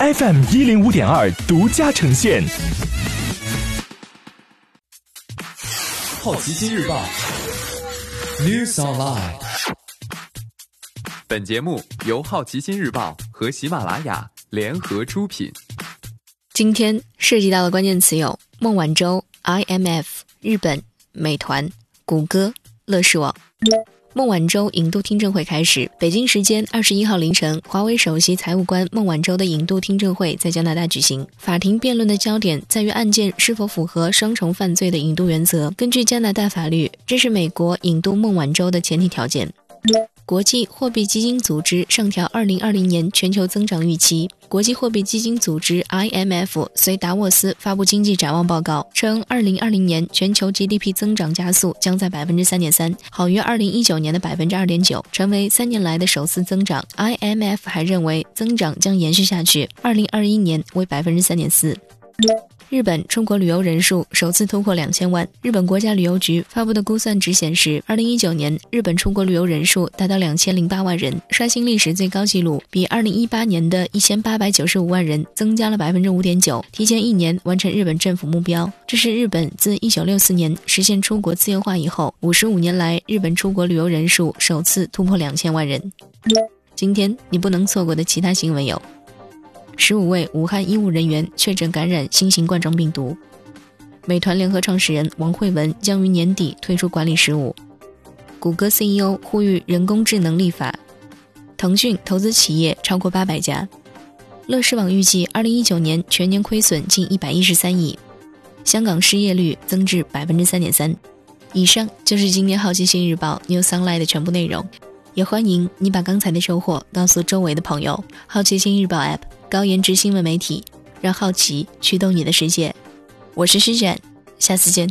FM 一零五点二独家呈现。好奇心日报，News Online。本节目由好奇心日报和喜马拉雅联合出品。今天涉及到的关键词有孟晚舟、IMF、日本、美团、谷歌、乐视网。孟晚舟引渡听证会开始。北京时间二十一号凌晨，华为首席财务官孟晚舟的引渡听证会在加拿大举行。法庭辩论的焦点在于案件是否符合双重犯罪的引渡原则。根据加拿大法律，这是美国引渡孟晚舟的前提条件。国际货币基金组织上调二零二零年全球增长预期。国际货币基金组织 （IMF） 随达沃斯发布经济展望报告，称二零二零年全球 GDP 增长加速将在百分之三点三，好于二零一九年的百分之二点九，成为三年来的首次增长。IMF 还认为增长将延续下去，二零二一年为百分之三点四。日本出国旅游人数首次突破两千万。日本国家旅游局发布的估算值显示，二零一九年日本出国旅游人数达到两千零八万人，刷新历史最高纪录，比二零一八年的一千八百九十五万人增加了百分之五点九，提前一年完成日本政府目标。这是日本自一九六四年实现出国自由化以后，五十五年来日本出国旅游人数首次突破两千万人。今天你不能错过的其他新闻有。十五位武汉医务人员确诊感染新型冠状病毒。美团联合创始人王慧文将于年底推出管理十五。谷歌 CEO 呼吁人工智能立法。腾讯投资企业超过八百家。乐视网预计二零一九年全年亏损近一百一十三亿。香港失业率增至百分之三点三。以上就是今天好奇心日报 New Sunlight 的全部内容。也欢迎你把刚才的收获告诉周围的朋友。好奇心日报 App。高颜值新闻媒体，让好奇驱动你的世界。我是施展，下次见。